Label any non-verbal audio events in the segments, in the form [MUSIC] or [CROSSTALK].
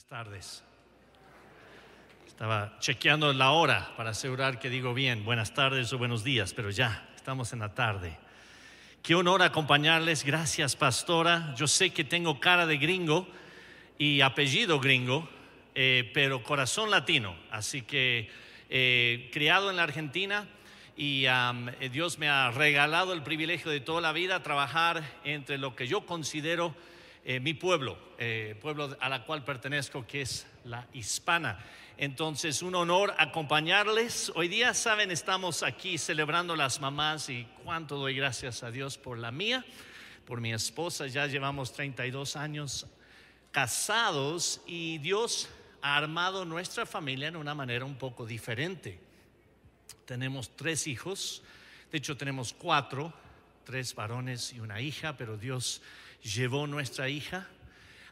Buenas tardes. Estaba chequeando la hora para asegurar que digo bien, buenas tardes o buenos días, pero ya, estamos en la tarde. Qué honor acompañarles, gracias pastora. Yo sé que tengo cara de gringo y apellido gringo, eh, pero corazón latino, así que eh, criado en la Argentina y eh, Dios me ha regalado el privilegio de toda la vida trabajar entre lo que yo considero eh, mi pueblo, eh, pueblo a la cual pertenezco, que es la hispana. Entonces, un honor acompañarles. Hoy día, saben, estamos aquí celebrando las mamás y cuánto doy gracias a Dios por la mía, por mi esposa. Ya llevamos 32 años casados y Dios ha armado nuestra familia en una manera un poco diferente. Tenemos tres hijos, de hecho tenemos cuatro, tres varones y una hija, pero Dios llevó nuestra hija,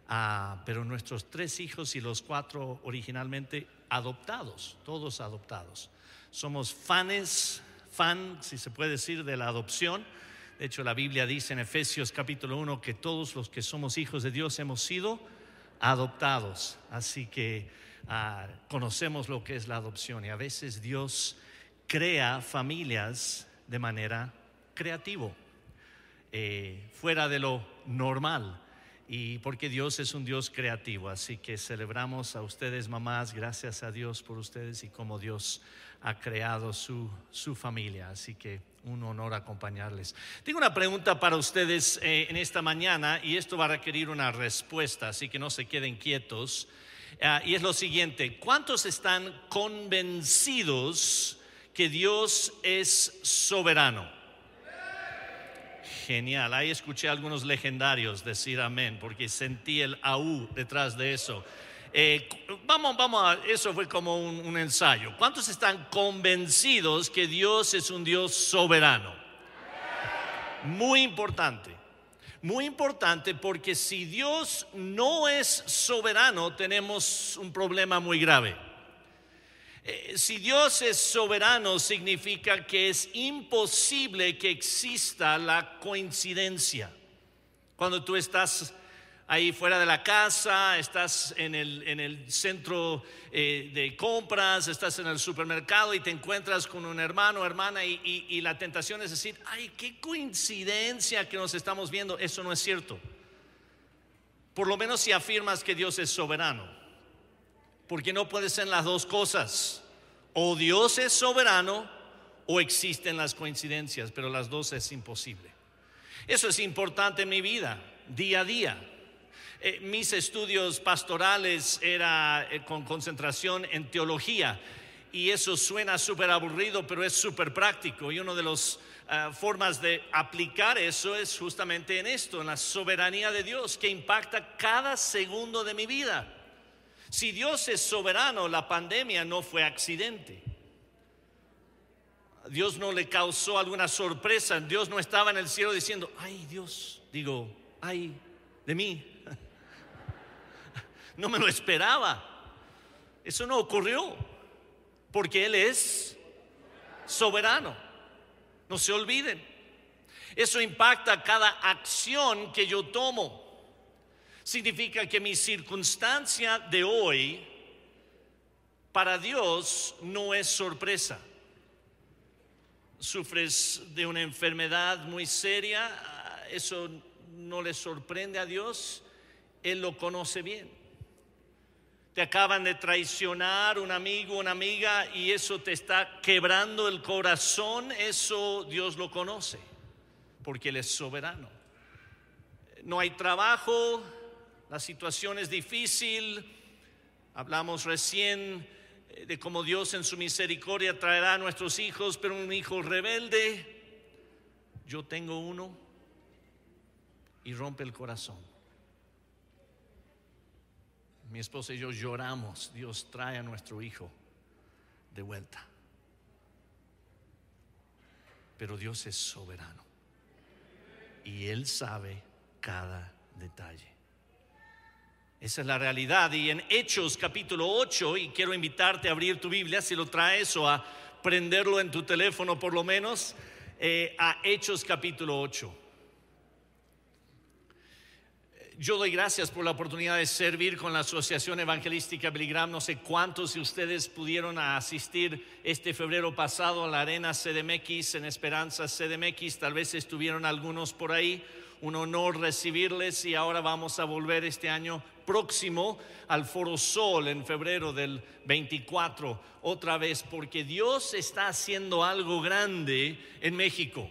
ah, pero nuestros tres hijos y los cuatro originalmente adoptados, todos adoptados. Somos fanes, fan, si se puede decir, de la adopción. De hecho, la Biblia dice en Efesios capítulo 1 que todos los que somos hijos de Dios hemos sido adoptados. Así que ah, conocemos lo que es la adopción y a veces Dios crea familias de manera creativa, eh, fuera de lo normal. Y porque Dios es un Dios creativo, así que celebramos a ustedes mamás, gracias a Dios por ustedes y como Dios ha creado su, su familia. Así que un honor acompañarles. Tengo una pregunta para ustedes eh, en esta mañana y esto va a requerir una respuesta, así que no se queden quietos. Ah, y es lo siguiente, ¿cuántos están convencidos que Dios es soberano? Genial, ahí escuché a algunos legendarios decir amén, porque sentí el aú detrás de eso. Eh, vamos, vamos a, eso fue como un, un ensayo. ¿Cuántos están convencidos que Dios es un Dios soberano? Muy importante, muy importante porque si Dios no es soberano tenemos un problema muy grave. Eh, Si Dios es soberano significa que es imposible que exista la coincidencia. Cuando tú estás ahí fuera de la casa, estás en el, en el centro eh, de compras, estás en el supermercado y te encuentras con un hermano o hermana y, la tentación es decir, ay, qué coincidencia que nos estamos viendo. Eso no es cierto. Por lo menos si afirmas que Dios es soberano. Porque no puede ser las dos cosas. O Dios es soberano o existen las coincidencias, pero las dos es imposible. Eso es importante en mi vida, día a día. Eh, mis estudios pastorales era eh, con concentración en teología y eso suena súper aburrido, pero es súper práctico y una de las formas de aplicar eso es justamente en esto, en la soberanía de Dios que impacta cada segundo de mi vida. Si Dios es soberano, la pandemia no fue accidente. Dios no le causó alguna sorpresa. Dios no estaba en el cielo diciendo, ay Dios, digo, ay de mí. [LAUGHS] No me lo esperaba. Eso no ocurrió porque Él es soberano. No se olviden. Eso impacta cada acción que yo tomo significa que mi circunstancia de hoy para Dios no es sorpresa. Sufres de una enfermedad muy seria, eso no le sorprende a Dios, Él lo conoce bien. Te acaban de traicionar un amigo, una amiga y eso te está quebrando el corazón, eso Dios lo conoce, porque Él es soberano. No hay trabajo, la situación es difícil. Hablamos recién eh, de cómo Dios en su misericordia traerá a nuestros hijos, pero un hijo rebelde. Yo tengo uno y rompe el corazón. Mi esposa y yo lloramos. Dios trae a nuestro hijo de vuelta. Pero Dios es soberano. Y Él sabe cada detalle. Esa es la realidad. Y en Hechos capítulo 8, y quiero invitarte a abrir tu Biblia, si lo traes o a prenderlo en tu teléfono por lo menos, eh, a Hechos capítulo 8. Yo doy gracias por la oportunidad de servir con la Asociación Evangelística Billy Graham. No sé cuántos de ustedes pudieron asistir este febrero pasado a la arena CDMX en Esperanza CDMX. Tal vez estuvieron algunos por ahí. Un honor recibirles y ahora vamos a volver este año próximo al Foro Sol en febrero del 24 otra vez porque Dios está haciendo algo grande en México.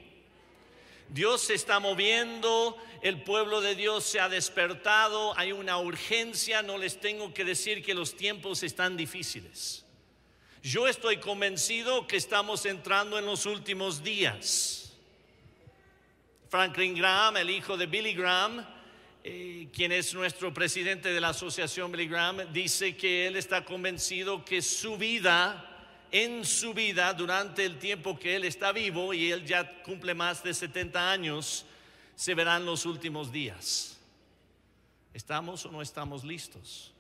Dios se está moviendo, el pueblo de Dios se ha despertado, hay una urgencia, no les tengo que decir que los tiempos están difíciles. Yo estoy convencido que estamos entrando en los últimos días. Franklin Graham, el hijo de Billy Graham, eh, quien es nuestro presidente de la asociación Billy Graham, dice que él está convencido que su vida en su vida durante el tiempo que Él está vivo y Él ya cumple más de 70 años, se verán los últimos días. ¿Estamos o no estamos listos?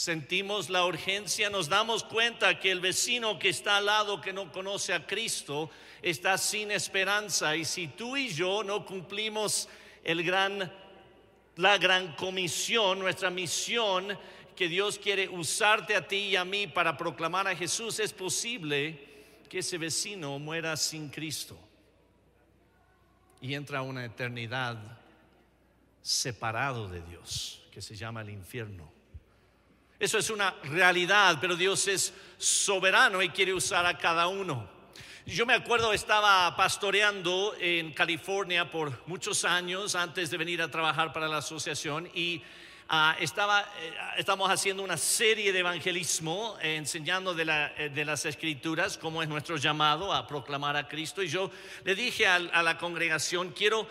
Sentimos la urgencia, nos damos cuenta que el vecino que está al lado que no conoce a Cristo está sin esperanza y si tú y yo no cumplimos el gran la gran comisión, nuestra misión que Dios quiere usarte a ti y a mí para proclamar a Jesús, es posible que ese vecino muera sin Cristo y entra a una eternidad separado de Dios, que se llama el infierno. Eso es una realidad, pero Dios es soberano y quiere usar a cada uno. Yo me acuerdo, estaba pastoreando en California por muchos años antes de venir a trabajar para la asociación y Ah, estaba, eh, estamos haciendo una serie de evangelismo eh, enseñando de, eh, de, las escrituras cómo es nuestro llamado a proclamar a Cristo. Y yo le dije a, la congregación, quiero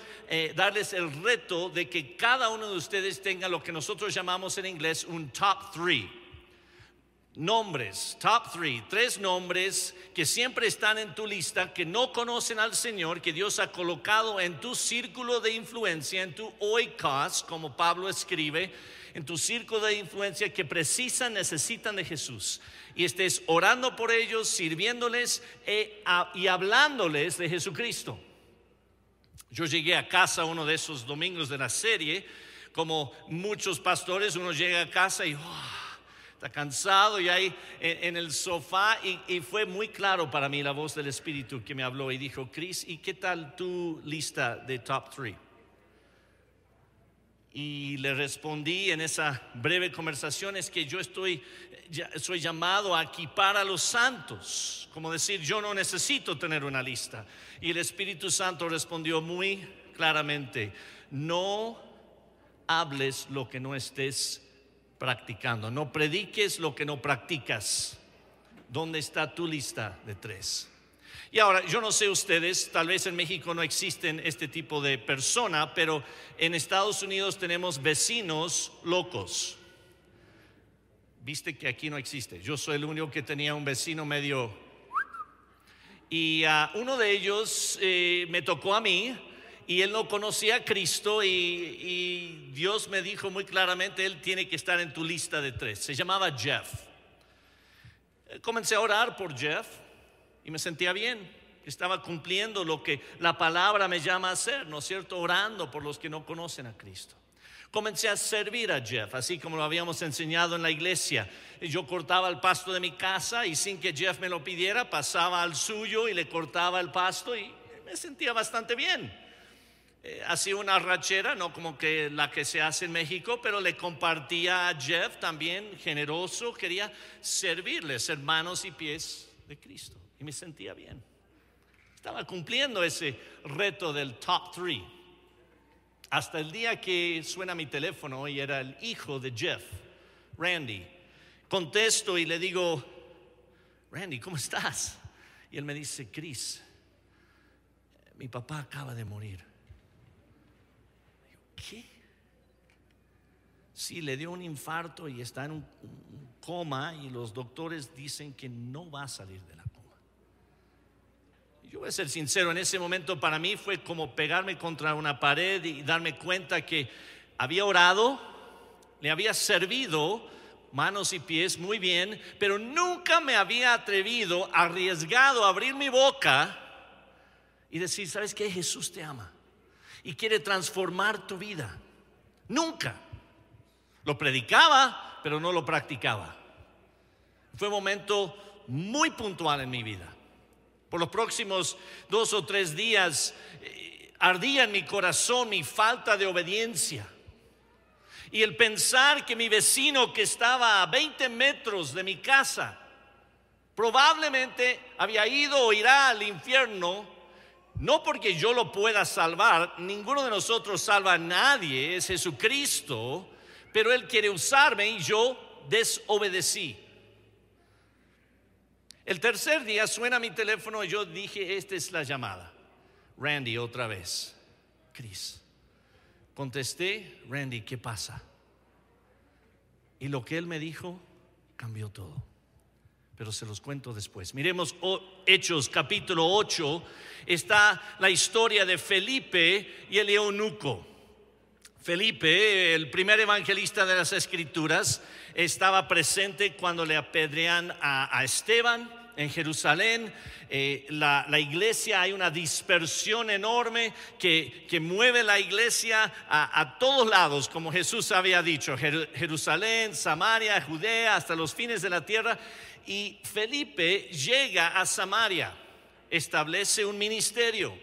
darles el reto de que cada uno de ustedes tenga lo que nosotros llamamos en inglés un top three. Nombres, top three, tres nombres que siempre están en tu lista, que no conocen al Señor, que Dios ha colocado en tu círculo de influencia, en tu oikos, como Pablo escribe, en tu círculo de influencia que precisan, necesitan de Jesús. Y estés orando por ellos, sirviéndoles eh, y hablándoles de Jesucristo. Yo llegué a casa uno de esos domingos de la serie, como muchos pastores, uno llega a casa y... está cansado y ahí en, el sofá y, fue muy claro para mí la voz del Espíritu que me habló y dijo, Chris, ¿y qué tal tu lista de top three? Y le respondí en esa breve conversación es que yo estoy, soy llamado a equipar a los santos, como decir, yo no necesito tener una lista. Y el Espíritu Santo respondió muy claramente, no hables lo que no estés practicando. No prediques lo que no practicas. ¿Dónde está tu lista de tres? Y ahora, yo no sé ustedes, tal vez en México no existen este tipo de persona, pero en Estados Unidos tenemos vecinos locos. Viste que aquí no existe. Yo soy el único que tenía un vecino medio... Y uno de ellos eh, me tocó a mí y él no conocía a Cristo y, Dios me dijo muy claramente, él tiene que estar en tu lista de tres. Se llamaba Jeff. Comencé a orar por Jeff y me sentía bien. Estaba cumpliendo lo que la palabra me llama a hacer, ¿no es cierto? Orando por los que no conocen a Cristo. Comencé a servir a Jeff, así como lo habíamos enseñado en la iglesia. Yo cortaba el pasto de mi casa y sin que Jeff me lo pidiera, pasaba al suyo y le cortaba el pasto y me sentía bastante bien. Eh, hacía una rachera, no como que la que se hace en México, pero le compartía a Jeff también generoso, quería servirle, ser manos y pies de Cristo. Y me sentía bien. Estaba cumpliendo ese reto del top three. Hasta el día que suena mi teléfono y era el hijo de Jeff, Randy. Contesto y le digo, Randy, ¿cómo estás? Y él me dice, Chris, mi papá acaba de morir. ¿Qué? Sí, le dio un infarto y está en un, coma y los doctores dicen que no va a salir de la coma. Yo voy a ser sincero, en ese momento para mí fue como pegarme contra una pared y darme cuenta que había orado, le había servido manos y pies muy bien, pero nunca me había atrevido, arriesgado a abrir mi boca y decir, ¿sabes qué? Jesús te ama y quiere transformar tu vida. Nunca. Lo predicaba, pero no lo practicaba. Fue un momento muy puntual en mi vida. Por los próximos dos o tres días eh, ardía en mi corazón mi falta de obediencia. Y el pensar que mi vecino que estaba a 20 metros de mi casa probablemente había ido o irá al infierno, no porque yo lo pueda salvar, ninguno de nosotros salva a nadie, es Jesucristo, pero Él quiere usarme y yo desobedecí. El tercer día suena mi teléfono y yo dije, esta es la llamada. Randy otra vez. Chris. Contesté, Randy, ¿qué pasa? Y lo que él me dijo cambió todo. Pero se los cuento después. Miremos Hechos capítulo 8. Está la historia de Felipe y el eunuco. Felipe, el primer evangelista de las escrituras, estaba presente cuando le apedrean a Esteban en Jerusalén, eh, la, iglesia, hay una dispersión enorme que, mueve la iglesia a, todos lados, como Jesús había dicho, Jerusalén, Samaria, Judea, hasta los fines de la tierra. Y Felipe llega a Samaria, establece un ministerio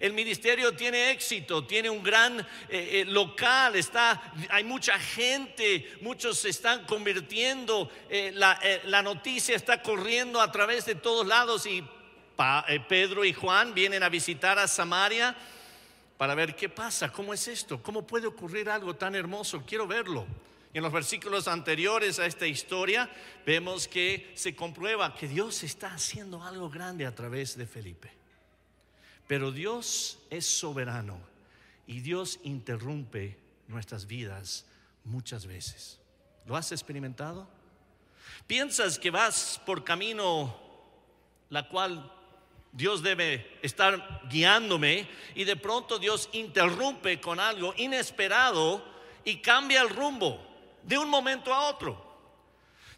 el ministerio tiene éxito, tiene un gran eh, eh, local, está, hay mucha gente, muchos se están convirtiendo, eh, la, noticia está corriendo a través de todos lados y Pedro y Juan vienen a visitar a Samaria para ver qué pasa, cómo es esto, cómo puede ocurrir algo tan hermoso, quiero verlo. Y en los versículos anteriores a esta historia vemos que se comprueba que Dios está haciendo algo grande a través de Felipe. Pero Dios es soberano y Dios interrumpe nuestras vidas muchas veces. ¿Lo has experimentado? ¿Piensas que vas por camino la cual Dios debe estar guiándome y de pronto Dios interrumpe con algo inesperado y cambia el rumbo de un momento a otro?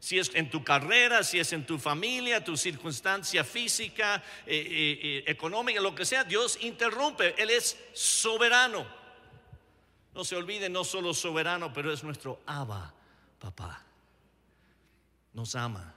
Si es en tu carrera, si es en tu familia, tu circunstancia física, eh, eh, eh, económica, lo que sea, Dios interrumpe. Él es soberano. No se olvide, no solo soberano, pero es nuestro Abba, papá. Nos ama.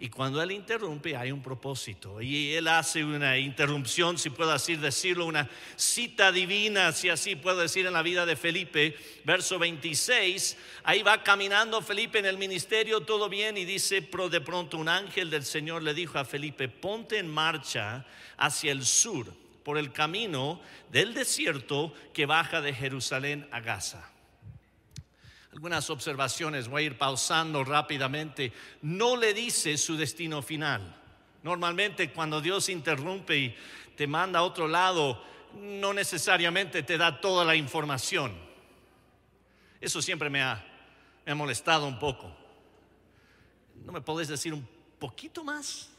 Y cuando Él interrumpe hay un propósito. Y Él hace una interrupción, si puedo así decirlo, una cita divina, si así puedo decir, en la vida de Felipe. Verso 26, ahí va caminando Felipe en el ministerio, todo bien, y dice, pero de pronto un ángel del Señor le dijo a Felipe, ponte en marcha hacia el sur, por el camino del desierto que baja de Jerusalén a Gaza algunas observaciones, voy a ir pausando rápidamente, no le dice su destino final. Normalmente cuando Dios interrumpe y te manda a otro lado, no necesariamente te da toda la información. Eso siempre me ha, molestado un poco. ¿No me podés decir un poquito más?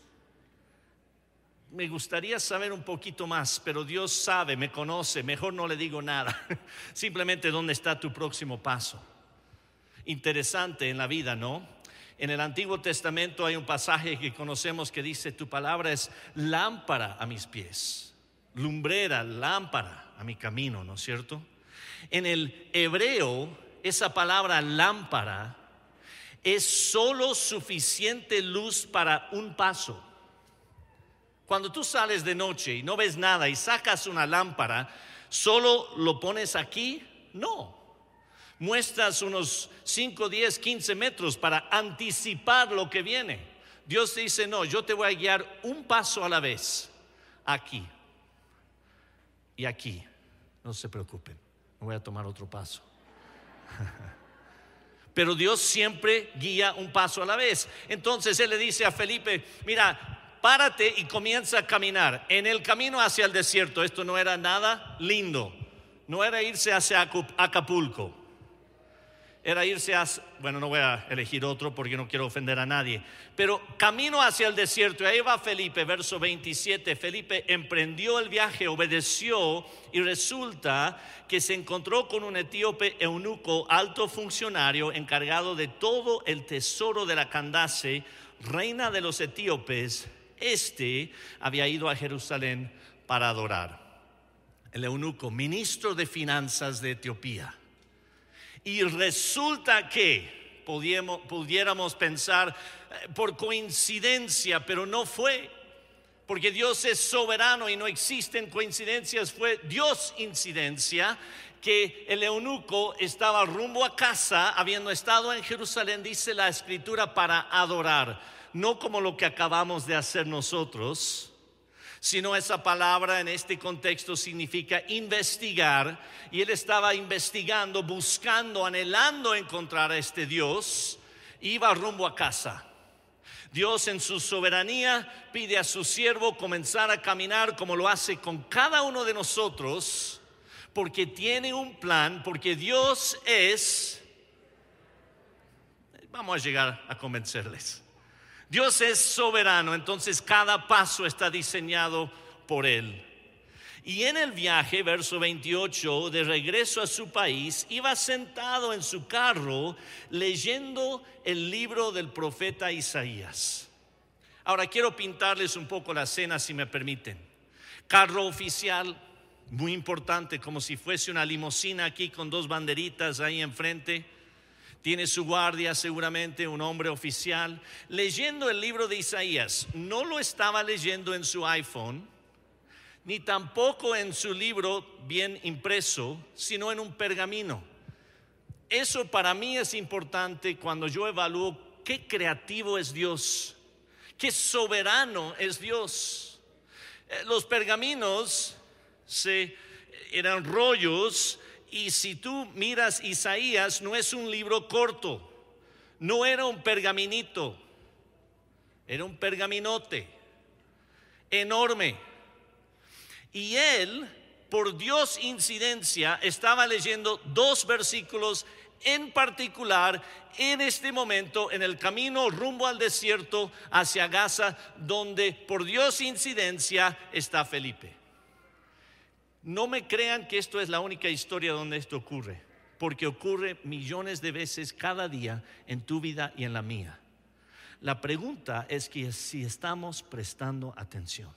Me gustaría saber un poquito más, pero Dios sabe, me conoce, mejor no le digo nada. [LAUGHS] Simplemente dónde está tu próximo paso interesante en la vida, ¿no? En el Antiguo Testamento hay un pasaje que conocemos que dice, tu palabra es lámpara a mis pies, lumbrera, lámpara a mi camino, ¿no es cierto? En el hebreo, esa palabra lámpara es solo suficiente luz para un paso. Cuando tú sales de noche y no ves nada y sacas una lámpara, ¿solo lo pones aquí? No muestras unos 5, 10, 15 metros para anticipar lo que viene. Dios dice, no, yo te voy a guiar un paso a la vez, aquí y aquí. No se preocupen, no voy a tomar otro paso. [LAUGHS] Pero Dios siempre guía un paso a la vez. Entonces Él le dice a Felipe, mira, párate y comienza a caminar. En el camino hacia el desierto, esto no era nada lindo, no era irse hacia Acapulco era irse a, bueno, no voy a elegir otro porque no quiero ofender a nadie, pero camino hacia el desierto, y ahí va Felipe, verso 27, Felipe emprendió el viaje, obedeció y resulta que se encontró con un etíope eunuco, alto funcionario, encargado de todo el tesoro de la Candace, reina de los etíopes. Este había ido a Jerusalén para adorar. El eunuco, ministro de finanzas de Etiopía Y resulta que pudiéramos pensar eh, por coincidencia, pero no fue. Porque Dios es soberano y no existen coincidencias, fue Dios incidencia que el eunuco estaba rumbo a casa, habiendo estado en Jerusalén, dice la escritura, para adorar, no como lo que acabamos de hacer nosotros, sino esa palabra en este contexto significa investigar, y él estaba investigando, buscando, anhelando encontrar a este Dios, iba rumbo a casa. Dios en su soberanía pide a su siervo comenzar a caminar como lo hace con cada uno de nosotros porque tiene un plan, porque Dios es... Vamos a llegar a convencerles. Dios es soberano, entonces cada paso está diseñado por Él. Y en el viaje, verso 28, de regreso a su país, iba sentado en su carro leyendo el libro del profeta Isaías. Ahora quiero pintarles un poco la escena, si me permiten. Carro oficial, muy importante, como si fuese una limusina aquí con dos banderitas ahí enfrente. Tiene su guardia seguramente, un hombre oficial, leyendo el libro de Isaías. No lo estaba leyendo en su iPhone, ni tampoco en su libro bien impreso, sino en un pergamino. Eso para mí es importante cuando yo evalúo qué creativo es Dios, qué soberano es Dios. Eh, los pergaminos se, eran rollos y si tú miras Isaías no es un libro corto, no era un pergaminito, era un pergaminote enorme. Y él, por Dios incidencia, estaba leyendo dos versículos en particular en este momento en el camino rumbo al desierto hacia Gaza, donde por Dios incidencia está Felipe. No me crean que esto es la única historia donde esto ocurre, porque ocurre millones de veces cada día en tu vida y en la mía. La pregunta es que si estamos prestando atención.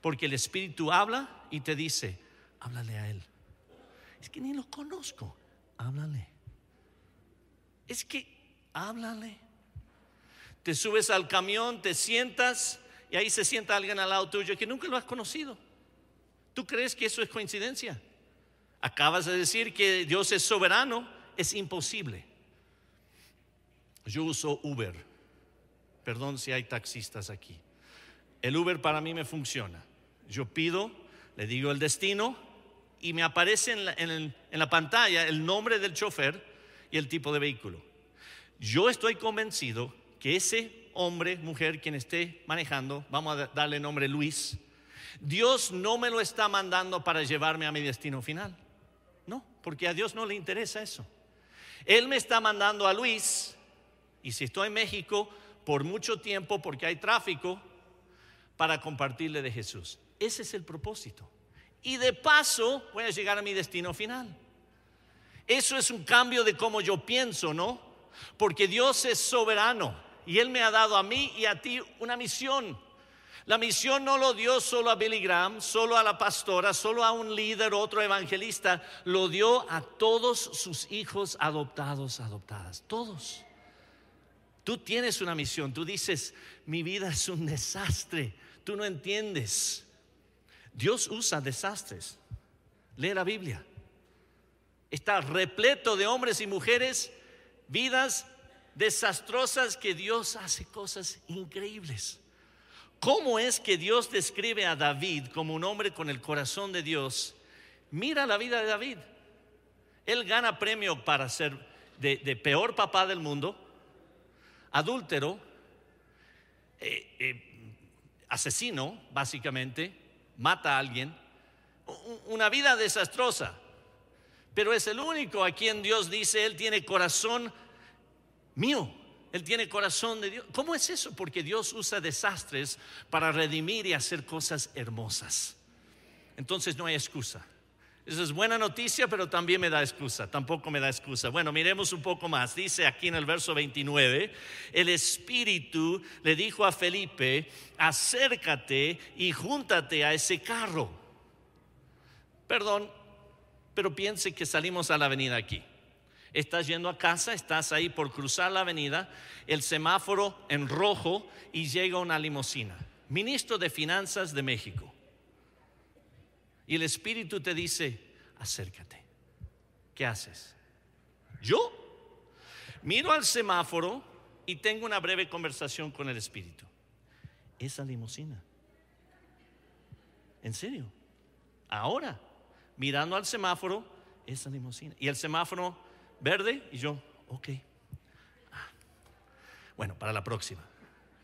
Porque el Espíritu habla y te dice, háblale a Él. Es que ni lo conozco, háblale. Es que háblale. Te subes al camión, te sientas y ahí se sienta alguien al lado tuyo que nunca lo has conocido. ¿Tú crees que eso es coincidencia? Acabas de decir que Dios es soberano, es imposible. Yo uso Uber. Perdón si hay taxistas aquí. El Uber para mí me funciona. Yo pido, le digo el destino y me aparece en la, pantalla el nombre del chofer y el tipo de vehículo. Yo estoy convencido que ese hombre, mujer, quien esté manejando, vamos a darle nombre Luis, Dios no me lo está mandando para llevarme a mi destino final. No, porque a Dios no le interesa eso. Él me está mandando a Luis, y si estoy en México por mucho tiempo, porque hay tráfico, para compartirle de Jesús. Ese es el propósito. Y de paso voy a llegar a mi destino final. Eso es un cambio de cómo yo pienso, ¿no? Porque Dios es soberano y Él me ha dado a mí y a ti una misión. La misión no lo dio solo a Billy Graham, solo a la pastora, solo a un líder, otro evangelista, lo dio a todos sus hijos adoptados, adoptadas, todos. Tú tienes una misión, tú dices, mi vida es un desastre, tú no entiendes. Dios usa desastres. Lee la Biblia. Está repleto de hombres y mujeres, vidas desastrosas que Dios hace cosas increíbles. ¿Cómo es que Dios describe a David como un hombre con el corazón de Dios? Mira la vida de David. Él gana premio para ser de, peor papá del mundo, adúltero, eh, eh, asesino, básicamente, mata a alguien, una vida desastrosa. Pero es el único a quien Dios dice, Él tiene corazón mío. Él tiene corazón de Dios. ¿Cómo es eso? Porque Dios usa desastres para redimir y hacer cosas hermosas. Entonces no hay excusa. Eso es buena noticia, pero también me da excusa. Tampoco me da excusa. Bueno, miremos un poco más. Dice aquí en el verso 29, el Espíritu le dijo a Felipe, acércate y júntate a ese carro. Perdón, pero piense que salimos a la avenida aquí. Estás yendo a casa, estás ahí por cruzar la avenida, el semáforo en rojo y llega una limusina. Ministro de Finanzas de México. Y el Espíritu te dice, acércate. ¿Qué haces? Yo miro al semáforo y tengo una breve conversación con el Espíritu. Esa limusina. ¿En serio? Ahora, mirando al semáforo, esa limusina. Y el semáforo verde y yo, ok. Ah. Bueno, para la próxima,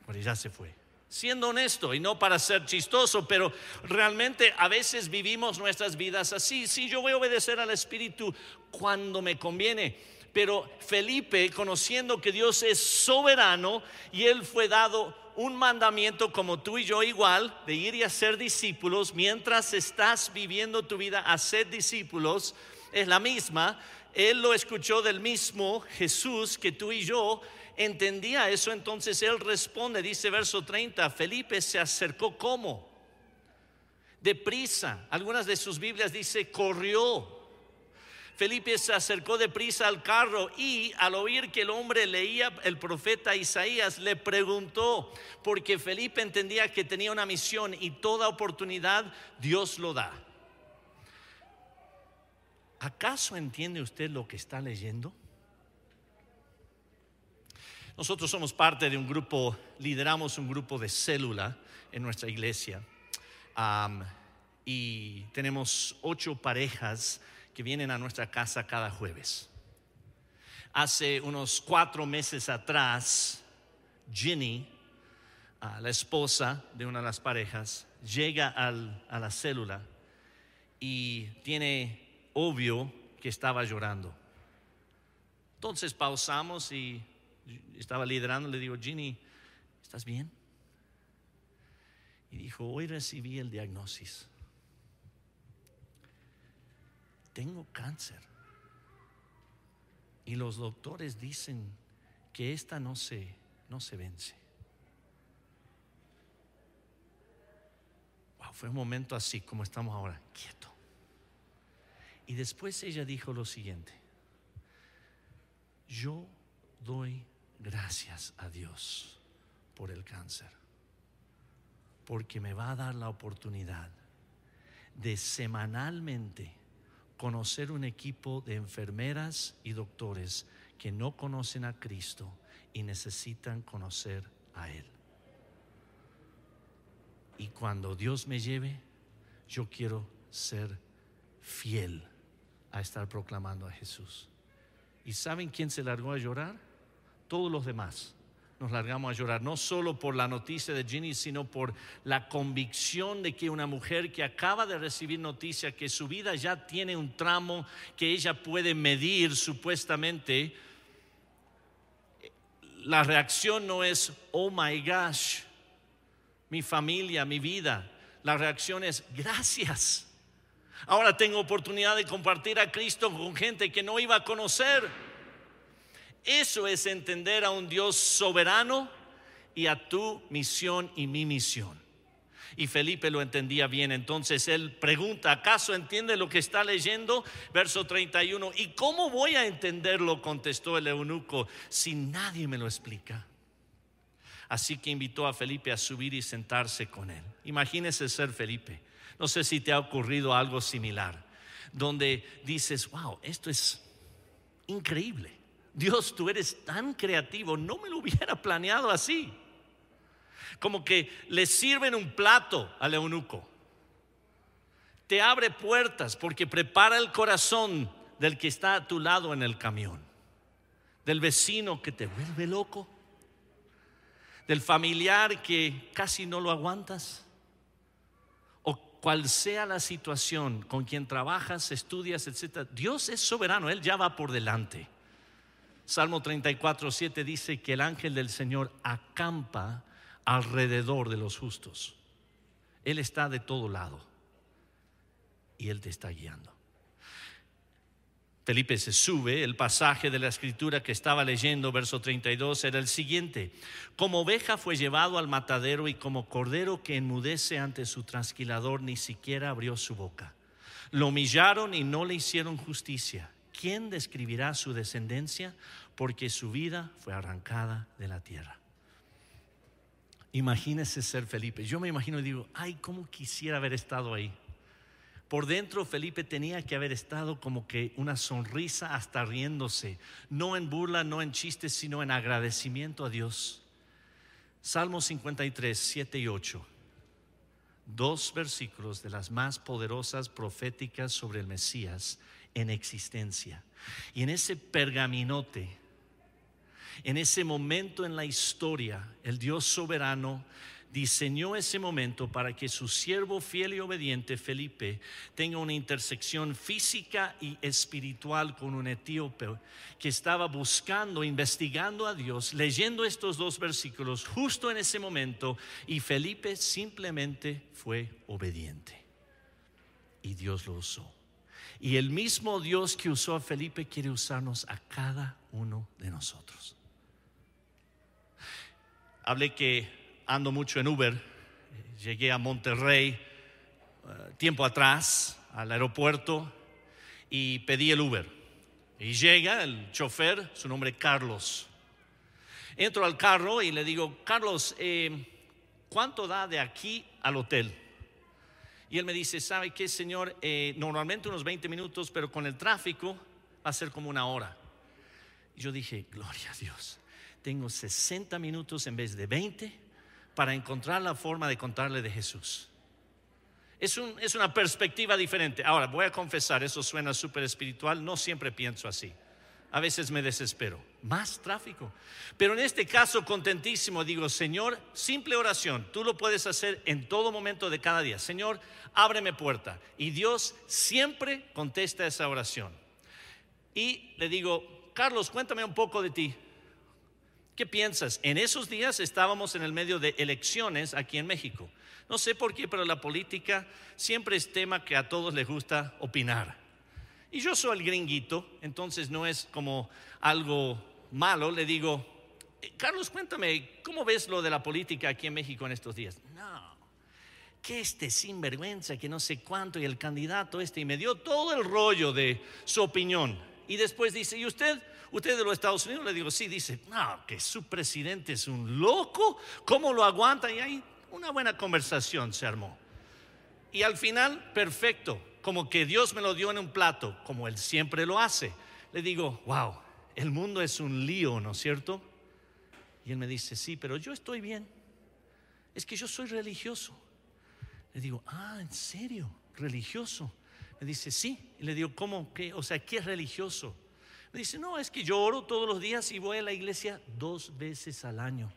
porque ya se fue. Siendo honesto y no para ser chistoso, pero realmente a veces vivimos nuestras vidas así. Sí, yo voy a obedecer al Espíritu cuando me conviene. Pero Felipe, conociendo que Dios es soberano y él fue dado un mandamiento como tú y yo igual, de ir y hacer discípulos, mientras estás viviendo tu vida a ser discípulos, es la misma. Él lo escuchó del mismo Jesús que tú y yo entendía eso, entonces él responde, dice verso 30, Felipe se acercó como? Deprisa. Algunas de sus Biblias dice corrió. Felipe se acercó deprisa al carro y al oír que el hombre leía el profeta Isaías, le preguntó, porque Felipe entendía que tenía una misión y toda oportunidad Dios lo da. ¿Acaso entiende usted lo que está leyendo? Nosotros somos parte de un grupo, lideramos un grupo de célula en nuestra iglesia y tenemos ocho parejas que vienen a nuestra casa cada jueves. Hace unos cuatro meses atrás, Ginny, la esposa de una de las parejas, llega a la célula y tiene obvio que estaba llorando. Entonces pausamos y estaba liderando, le digo, Ginny, ¿estás bien? Y dijo, hoy recibí el diagnóstico tengo cáncer. Y los doctores dicen que esta no se, no se vence. Wow, fue un momento así como estamos ahora, quieto. Y después ella dijo lo siguiente, yo doy gracias a Dios por el cáncer, porque me va a dar la oportunidad de semanalmente conocer un equipo de enfermeras y doctores que no conocen a Cristo y necesitan conocer a Él. Y cuando Dios me lleve, yo quiero ser fiel a estar proclamando a Jesús. ¿Y saben quién se largó a llorar? Todos los demás nos largamos a llorar, no solo por la noticia de Ginny, sino por la convicción de que una mujer que acaba de recibir noticia que su vida ya tiene un tramo que ella puede medir supuestamente, la reacción no es, oh my gosh, mi familia, mi vida. La reacción es, gracias. Ahora tengo oportunidad de compartir a Cristo con gente que no iba a conocer. Eso es entender a un Dios soberano y a tu misión y mi misión. Y Felipe lo entendía bien. Entonces él pregunta, ¿acaso entiende lo que está leyendo? Verso 31. ¿Y cómo voy a entenderlo? Contestó el eunuco, si nadie me lo explica. Así que invitó a Felipe a subir y sentarse con él. Imagínese ser Felipe. No sé si te ha ocurrido algo similar, donde dices, wow, esto es increíble. Dios, tú eres tan creativo, no me lo hubiera planeado así. Como que le sirven un plato al eunuco. Te abre puertas porque prepara el corazón del que está a tu lado en el camión, del vecino que te vuelve loco, del familiar que casi no lo aguantas, cual sea la situación con quien trabajas, estudias, etc. Dios es soberano, Él ya va por delante. Salmo 34, 7 dice que el ángel del Señor acampa alrededor de los justos. Él está de todo lado y Él te está guiando. Felipe se sube, el pasaje de la escritura que estaba leyendo, verso 32, era el siguiente. Como oveja fue llevado al matadero y como cordero que enmudece ante su trasquilador, ni siquiera abrió su boca. Lo humillaron y no le hicieron justicia ¿quién describirá su descendencia? Porque su vida fue arrancada de la tierra. Imagínese ser Felipe. Yo me imagino y digo, ay, cómo quisiera haber estado ahí. Por dentro Felipe tenía que haber estado como que una sonrisa hasta riéndose, no en burla, no en chistes, sino en agradecimiento a Dios. Salmo 53, 7 y 8. Dos versículos de las más poderosas proféticas sobre el Mesías en existencia. Y en ese pergaminote, en ese momento en la historia, el Dios soberano diseñó ese momento para que su siervo fiel y obediente Felipe tenga una intersección física y espiritual con un etíope que estaba buscando, investigando a Dios, leyendo estos dos versículos justo en ese momento y Felipe simplemente fue obediente. Y Dios lo usó. Y el mismo Dios que usó a Felipe quiere usarnos a cada uno de nosotros. Hablé que ando mucho en Uber. Llegué a Monterrey eh, tiempo atrás, al aeropuerto, y pedí el Uber. Y llega el chofer, su nombre es Carlos. Entro al carro y le digo, Carlos, eh, ¿cuánto da de aquí al hotel? Y él me dice, ¿sabe qué, señor? Eh, normalmente unos 20 minutos, pero con el tráfico va a ser como una hora. Y yo dije, gloria a Dios, tengo 60 minutos en vez de 20 para encontrar la forma de contarle de Jesús. Es, es una perspectiva diferente. Ahora, voy a confesar, eso suena súper espiritual, no siempre pienso así. A veces me desespero. Más tráfico. Pero en este caso, contentísimo, digo, Señor, simple oración. Tú lo puedes hacer en todo momento de cada día. Señor, ábreme puerta. Y Dios siempre contesta esa oración. Y le digo, Carlos, cuéntame un poco de ti. ¿Qué piensas? En esos días estábamos en el medio de elecciones aquí en México. No sé por qué, pero la política siempre es tema que a todos les gusta opinar. Y yo soy el gringuito, entonces no es como algo malo. Le digo, eh, Carlos, cuéntame, ¿cómo ves lo de la política aquí en México en estos días? No, que este sinvergüenza, que no sé cuánto, y el candidato este, y me dio todo el rollo de su opinión. Y después dice, ¿y usted? ¿Usted de los Estados Unidos? Le digo, sí, dice, no, que su presidente es un loco, ¿cómo lo aguanta? Y ahí una buena conversación se armó. Y al final, perfecto, como que Dios me lo dio en un plato, como Él siempre lo hace. Le digo, wow, el mundo es un lío, ¿no es cierto? Y Él me dice, sí, pero yo estoy bien. Es que yo soy religioso. Le digo, ah, ¿en serio? ¿Religioso? Me dice, sí. Y le digo, ¿cómo? ¿Qué? O sea, ¿qué es religioso? dice, no, es que yo oro todos los días y voy a la iglesia dos veces al año.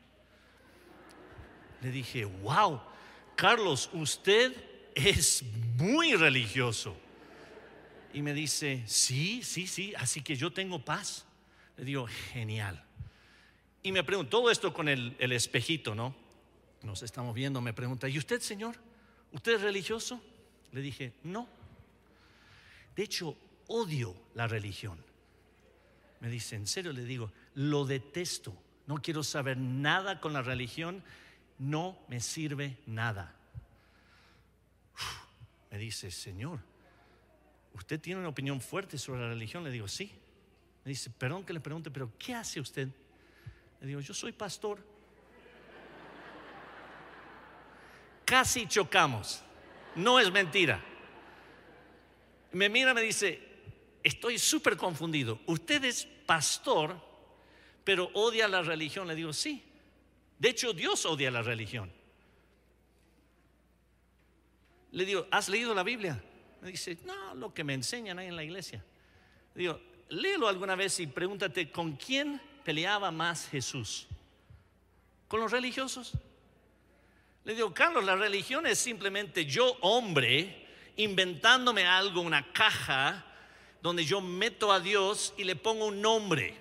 Le dije, wow, Carlos, usted es muy religioso. Y me dice, sí, sí, sí, así que yo tengo paz. Le digo, genial. Y me pregunto, todo esto con el, el espejito, ¿no? Nos estamos viendo, me pregunta, ¿y usted, señor? ¿Usted es religioso? Le dije, no. De hecho, odio la religión. Me dice, ¿en serio? Le digo, lo detesto. No quiero saber nada con la religión. No me sirve nada. me dice, Señor, ¿usted tiene una opinión fuerte sobre la religión? Le digo, sí. Me dice, perdón que le pregunte, pero ¿qué hace usted? Le digo, yo soy pastor. Casi chocamos. No es mentira. Me mira, me dice, estoy súper confundido. Usted es pastor, pero odia la religión. Le digo, sí. De hecho, Dios odia la religión. Le digo, ¿has leído la Biblia? Me dice, no, lo que me enseñan ahí en la iglesia. Le digo, léelo alguna vez y pregúntate, ¿con quién peleaba más Jesús? ¿Con los religiosos? Le digo, Carlos, la religión es simplemente yo, hombre, inventándome algo, una caja donde yo meto a Dios y le pongo un nombre.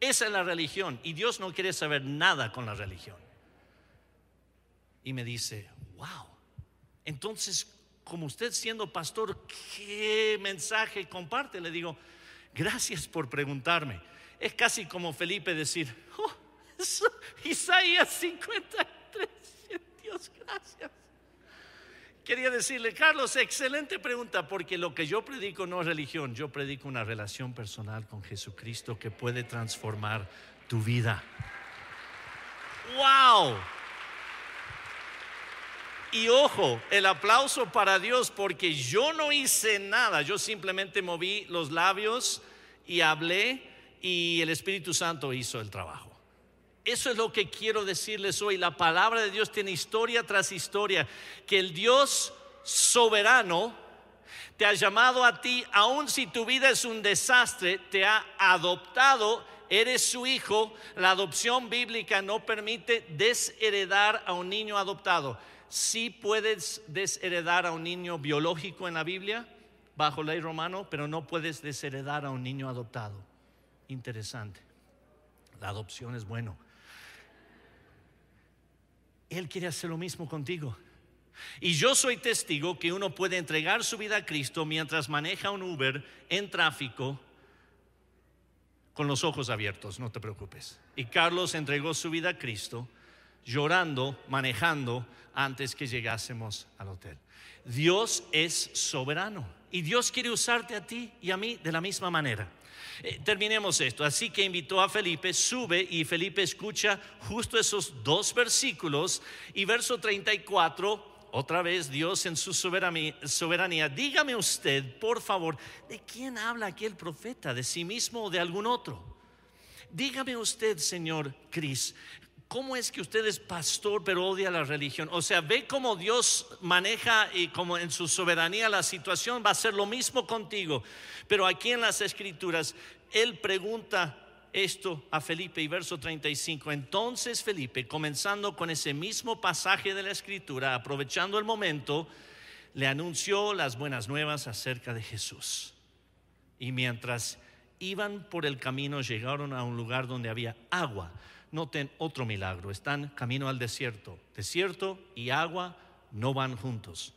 Esa es la religión. Y Dios no quiere saber nada con la religión. Y me dice, wow. Entonces, como usted siendo pastor, ¿qué mensaje comparte? Le digo, gracias por preguntarme. Es casi como Felipe decir, oh, Isaías 53, Dios, gracias. Quería decirle, Carlos, excelente pregunta, porque lo que yo predico no es religión, yo predico una relación personal con Jesucristo que puede transformar tu vida. ¡Wow! Y ojo, el aplauso para Dios porque yo no hice nada, yo simplemente moví los labios y hablé y el Espíritu Santo hizo el trabajo. Eso es lo que quiero decirles hoy. La palabra de Dios tiene historia tras historia, que el Dios soberano te ha llamado a ti, aun si tu vida es un desastre, te ha adoptado, eres su hijo. La adopción bíblica no permite desheredar a un niño adoptado sí puedes desheredar a un niño biológico en la Biblia, bajo ley romano, pero no puedes desheredar a un niño adoptado. Interesante. La adopción es bueno. Él quiere hacer lo mismo contigo. Y yo soy testigo que uno puede entregar su vida a Cristo mientras maneja un Uber en tráfico con los ojos abiertos, no te preocupes. Y Carlos entregó su vida a Cristo llorando, manejando antes que llegásemos al hotel. Dios es soberano y Dios quiere usarte a ti y a mí de la misma manera. Eh, terminemos esto. Así que invitó a Felipe, sube y Felipe escucha justo esos dos versículos y verso 34. Otra vez Dios en su soberanía, dígame usted, por favor, ¿de quién habla aquí el profeta? ¿De sí mismo o de algún otro? Dígame usted, Señor Cris, ¿cómo es que usted es pastor pero odia la religión? O sea, ve cómo Dios maneja y como en su soberanía la situación va a ser lo mismo contigo. Pero aquí en las escrituras, Él pregunta esto a Felipe y verso 35. Entonces Felipe, comenzando con ese mismo pasaje de la escritura, aprovechando el momento, le anunció las buenas nuevas acerca de Jesús. Y mientras iban por el camino, llegaron a un lugar donde había agua noten otro milagro. Están camino al desierto. Desierto y agua no van juntos.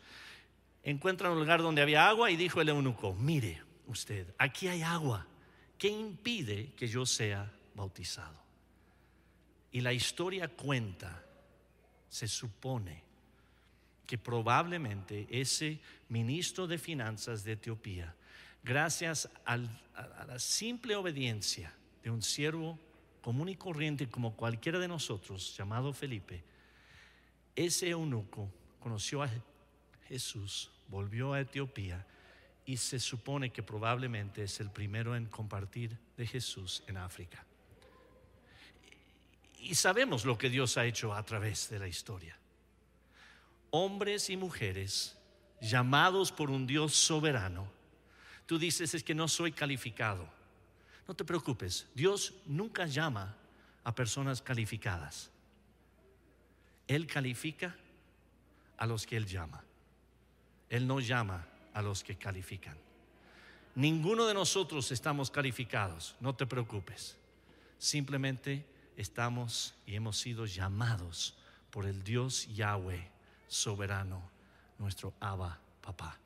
Encuentran un lugar donde había agua y dijo el eunuco, mire usted, aquí hay agua. ¿Qué impide que yo sea bautizado? Y la historia cuenta, se supone, que probablemente ese ministro de finanzas de Etiopía, gracias a la simple obediencia de un siervo común y corriente como cualquiera de nosotros, llamado Felipe, ese eunuco conoció a Jesús, volvió a Etiopía y se supone que probablemente es el primero en compartir de Jesús en África. Y sabemos lo que Dios ha hecho a través de la historia. Hombres y mujeres llamados por un Dios soberano. Tú dices es que no soy calificado. No te preocupes, Dios nunca llama a personas calificadas. Él califica a los que Él llama. Él no llama a los que califican. Ninguno de nosotros estamos calificados, no te preocupes. Simplemente estamos y hemos sido llamados por el Dios Yahweh soberano, nuestro Abba Papá.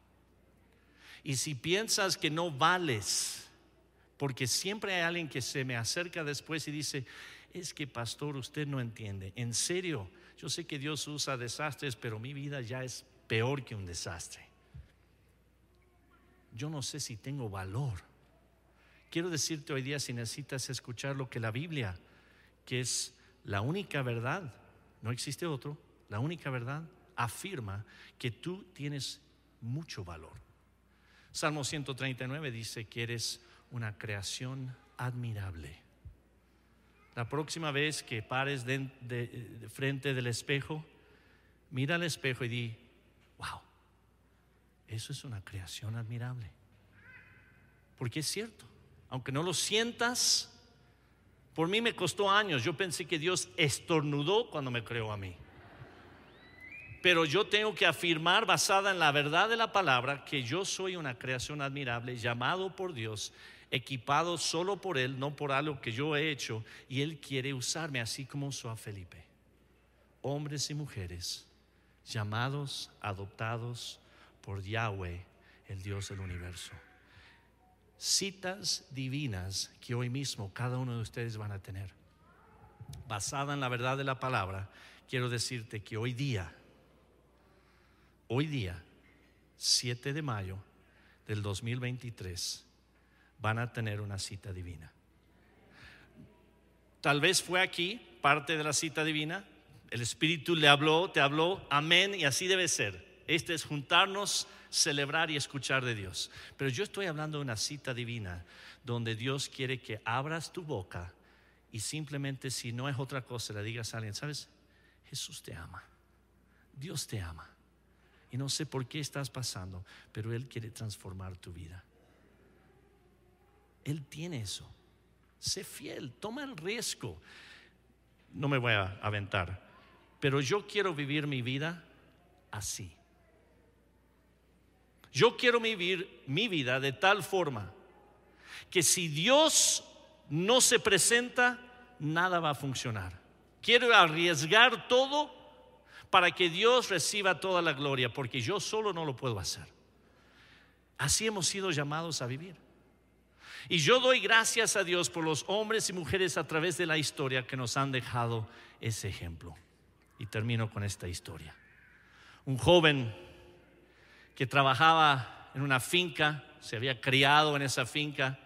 Y si piensas que no vales, porque siempre hay alguien que se me acerca después y dice, es que pastor, usted no entiende. En serio, yo sé que Dios usa desastres, pero mi vida ya es peor que un desastre. Yo no sé si tengo valor. Quiero decirte hoy día si necesitas escuchar lo que la Biblia, que es la única verdad, no existe otro, la única verdad, afirma que tú tienes mucho valor. Salmo 139 dice que eres una creación admirable. La próxima vez que pares de, frente del espejo, mira al espejo y di, wow, eso es una creación admirable. Porque es cierto, aunque no lo sientas, por mí me costó años. Yo pensé que Dios estornudó cuando me creó a mí. Pero yo tengo que afirmar, basada en la verdad de la palabra, que yo soy una creación admirable, llamado por Dios equipado solo por Él, no por algo que yo he hecho, y Él quiere usarme así como usó a Felipe. Hombres y mujeres llamados, adoptados por Yahweh, el Dios del universo. Citas divinas que hoy mismo cada uno de ustedes van a tener. Basada en la verdad de la palabra, quiero decirte que hoy día, hoy día, 7 de mayo del 2023, van a tener una cita divina. Tal vez fue aquí parte de la cita divina, el Espíritu le habló, te habló, amén, y así debe ser. Este es juntarnos, celebrar y escuchar de Dios. Pero yo estoy hablando de una cita divina donde Dios quiere que abras tu boca y simplemente si no es otra cosa le digas a alguien, ¿sabes? Jesús te ama, Dios te ama. Y no sé por qué estás pasando, pero Él quiere transformar tu vida. Él tiene eso. Sé fiel, toma el riesgo. No me voy a aventar, pero yo quiero vivir mi vida así. Yo quiero vivir mi vida de tal forma que si Dios no se presenta, nada va a funcionar. Quiero arriesgar todo para que Dios reciba toda la gloria, porque yo solo no lo puedo hacer. Así hemos sido llamados a vivir. Y yo doy gracias a Dios por los hombres y mujeres a través de la historia que nos han dejado ese ejemplo. Y termino con esta historia. Un joven que trabajaba en una finca, se había criado en esa finca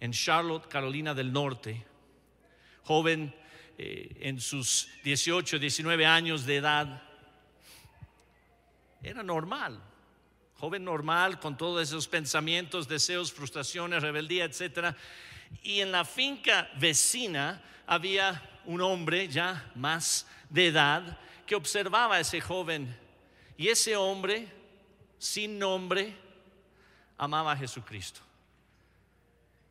en Charlotte, Carolina del Norte. Joven eh, en sus 18, 19 años de edad. Era normal, joven normal, con todos esos pensamientos, deseos, frustraciones, rebeldía, etc. Y en la finca vecina había un hombre ya más de edad que observaba a ese joven. Y ese hombre, sin nombre, amaba a Jesucristo.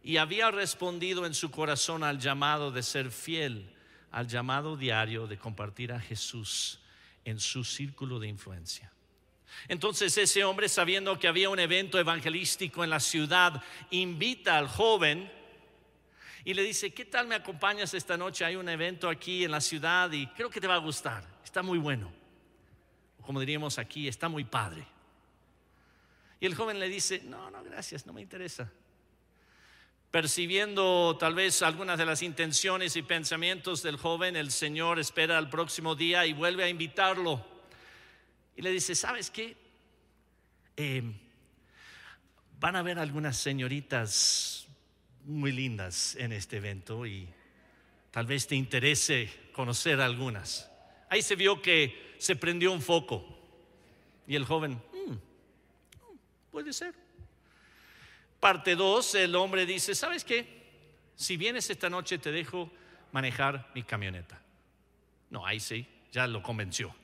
Y había respondido en su corazón al llamado de ser fiel, al llamado diario de compartir a Jesús en su círculo de influencia. Entonces ese hombre, sabiendo que había un evento evangelístico en la ciudad, invita al joven y le dice, ¿qué tal me acompañas esta noche? Hay un evento aquí en la ciudad y creo que te va a gustar. Está muy bueno. Como diríamos aquí, está muy padre. Y el joven le dice, no, no, gracias, no me interesa. Percibiendo tal vez algunas de las intenciones y pensamientos del joven, el Señor espera al próximo día y vuelve a invitarlo y le dice, ¿sabes qué? Eh, van a haber algunas señoritas muy lindas en este evento y tal vez te interese conocer algunas. Ahí se vio que se prendió un foco y el joven, mm, puede ser. Parte 2, el hombre dice, ¿sabes qué? Si vienes esta noche te dejo manejar mi camioneta. No, ahí sí, ya lo convenció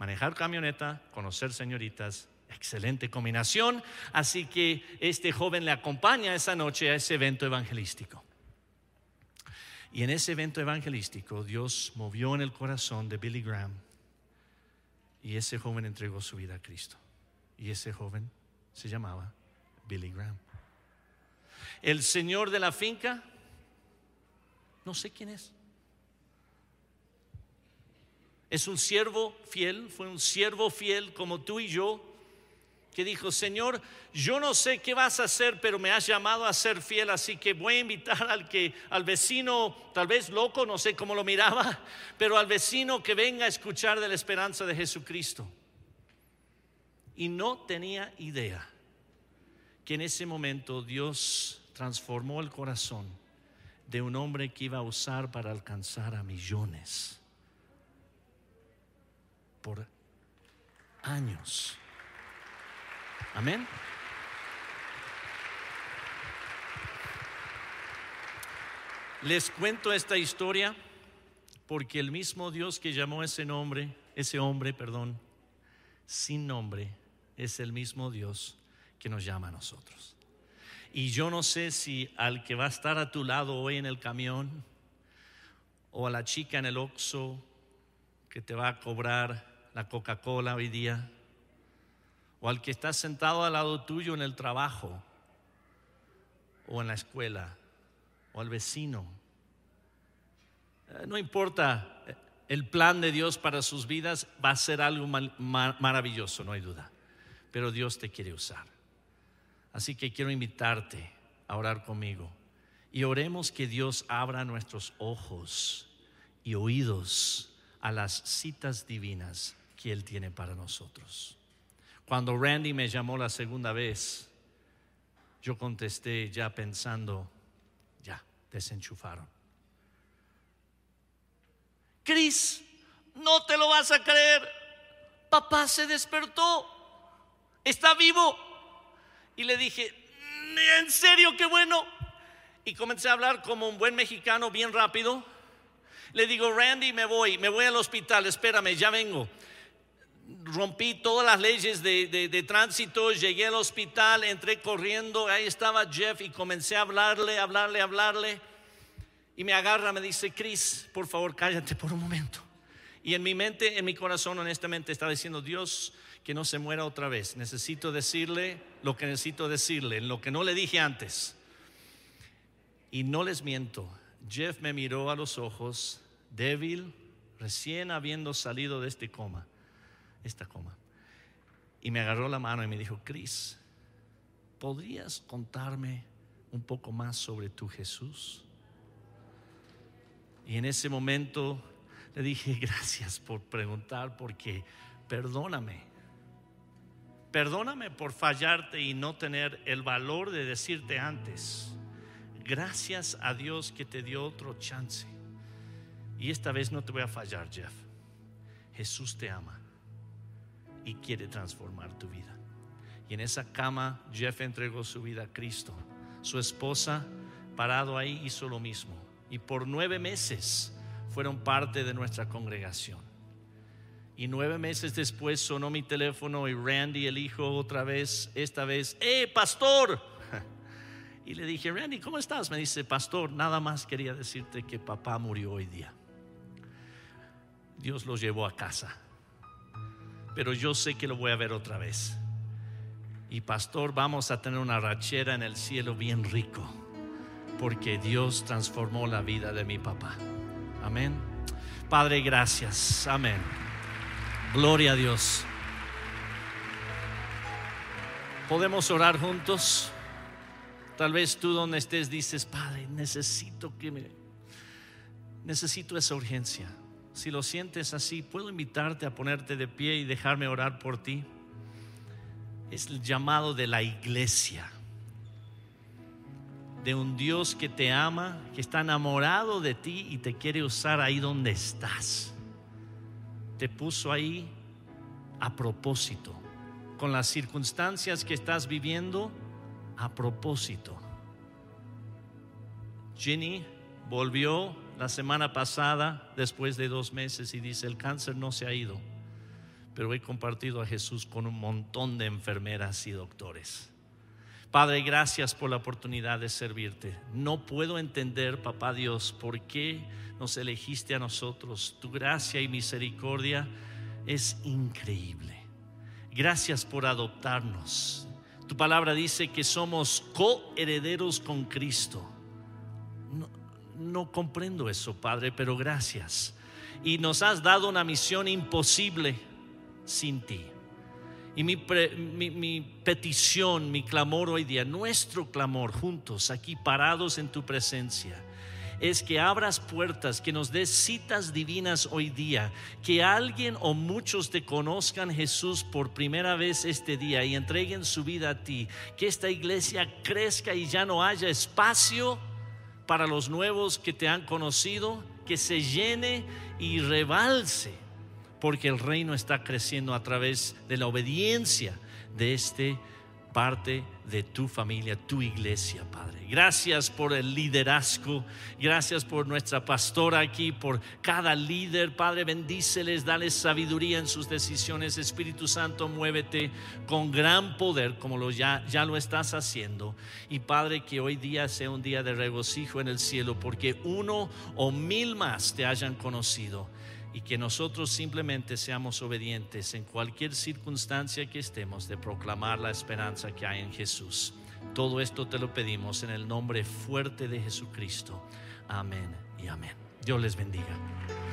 manejar camioneta, conocer señoritas, excelente combinación. Así que este joven le acompaña esa noche a ese evento evangelístico. Y en ese evento evangelístico Dios movió en el corazón de Billy Graham y ese joven entregó su vida a Cristo. Y ese joven se llamaba Billy Graham. El señor de la finca, no sé quién es. Es un siervo fiel, fue un siervo fiel como tú y yo, que dijo, Señor, yo no sé qué vas a hacer, pero me has llamado a ser fiel, así que voy a invitar al que al vecino, tal vez loco, no sé cómo lo miraba, pero al vecino que venga a escuchar de la esperanza de Jesucristo. Y no tenía idea que en ese momento Dios transformó el corazón de un hombre que iba a usar para alcanzar a millones por años. Amén. Les cuento esta historia porque el mismo Dios que llamó ese nombre, ese hombre, perdón, sin nombre, es el mismo Dios que nos llama a nosotros. Y yo no sé si al que va a estar a tu lado hoy en el camión o a la chica en el oxo que te va a cobrar la Coca-Cola hoy día, o al que está sentado al lado tuyo en el trabajo, o en la escuela, o al vecino. Eh, no importa, eh, el plan de Dios para sus vidas va a ser algo maravilloso, no hay duda, pero Dios te quiere usar. Así que quiero invitarte a orar conmigo y oremos que Dios abra nuestros ojos y oídos a las citas divinas que Él tiene para nosotros. Cuando Randy me llamó la segunda vez, yo contesté ya pensando, ya, desenchufaron. Cris, no te lo vas a creer. Papá se despertó, está vivo. Y le dije, en serio, qué bueno. Y comencé a hablar como un buen mexicano, bien rápido. Le digo, Randy, me voy, me voy al hospital, espérame, ya vengo. Rompí todas las leyes de, tránsito, llegué al hospital, entré corriendo, ahí estaba Jeff y comencé a hablarle, hablarle, hablarle. Y me agarra, me dice, Chris, por favor, cállate por un momento. Y en mi mente, en mi corazón, honestamente, está diciendo, Dios, que no se muera otra vez. Necesito decirle lo que necesito decirle, lo que no le dije antes. Y no les miento, Jeff me miró a los ojos, débil, recién habiendo salido de este coma, esta coma. Y me agarró la mano y me dijo, Chris, ¿podrías contarme un poco más sobre tu Jesús? Y en ese momento le dije, [LAUGHS] gracias por preguntar, porque perdóname. Perdóname por fallarte y no tener el valor de decirte antes. Gracias a Dios que te dio otro chance. Y esta vez no te voy a fallar, Jeff. Jesús te ama y quiere transformar tu vida. Y en esa cama Jeff entregó su vida a Cristo. Su esposa, parado ahí, hizo lo mismo. Y por nueve meses fueron parte de nuestra congregación. Y nueve meses después sonó mi teléfono y Randy, el hijo, otra vez, esta vez, ¡eh, pastor! [LAUGHS] Y le dije, Randy, ¿cómo estás? Me dice, pastor, nada más quería decirte que papá murió hoy día. Dios lo llevó a casa. Pero yo sé que lo voy a ver otra vez. Y pastor, vamos a tener una rachera en el cielo bien rico. Porque Dios transformó la vida de mi papá. Amén. Padre, gracias. Amén. Gloria a Dios. ¿Podemos orar juntos? Tal vez tú donde estés dices, Padre, necesito que me... Necesito esa urgencia. Si lo sientes así, puedo invitarte a ponerte de pie y dejarme orar por ti. Es el llamado de la iglesia. De un Dios que te ama, que está enamorado de ti y te quiere usar ahí donde estás. Te puso ahí a propósito. Con las circunstancias que estás viviendo, a propósito. Ginny volvió la semana pasada después de dos meses y dice, el cáncer no se ha ido, pero he compartido a Jesús con un montón de enfermeras y doctores. Padre, gracias por la oportunidad de servirte. No puedo entender, papá Dios, por qué nos elegiste a nosotros. Tu gracia y misericordia es increíble. Gracias por adoptarnos. Tu palabra dice que somos coherederos con Cristo. No, comprendo eso, Padre, pero gracias. Y nos has dado una misión imposible sin ti. Y mi, petición, mi clamor hoy día, nuestro clamor juntos, aquí parados en tu presencia, es que abras puertas, que nos des citas divinas hoy día, que alguien o muchos te conozcan Jesús por primera vez este día y entreguen su vida a ti, que esta iglesia crezca y ya no haya espacio para los nuevos que te han conocido, que se llene y rebalse, porque el reino está creciendo a través de la obediencia de este parte de tu familia, tu iglesia, Padre. Gracias por el liderazgo, gracias por nuestra pastora aquí, por cada líder, Padre, bendíceles, dale sabiduría en sus decisiones. Espíritu Santo, muévete con gran poder como ya, ya lo estás haciendo. Y Padre, que hoy día sea un día de regocijo en el cielo, porque uno o mil más te hayan conocido y que nosotros simplemente seamos obedientes en cualquier circunstancia que estemos de proclamar la esperanza que hay en Jesús. Todo esto te lo pedimos en el nombre fuerte de Jesucristo. Amén y amén. Dios les bendiga.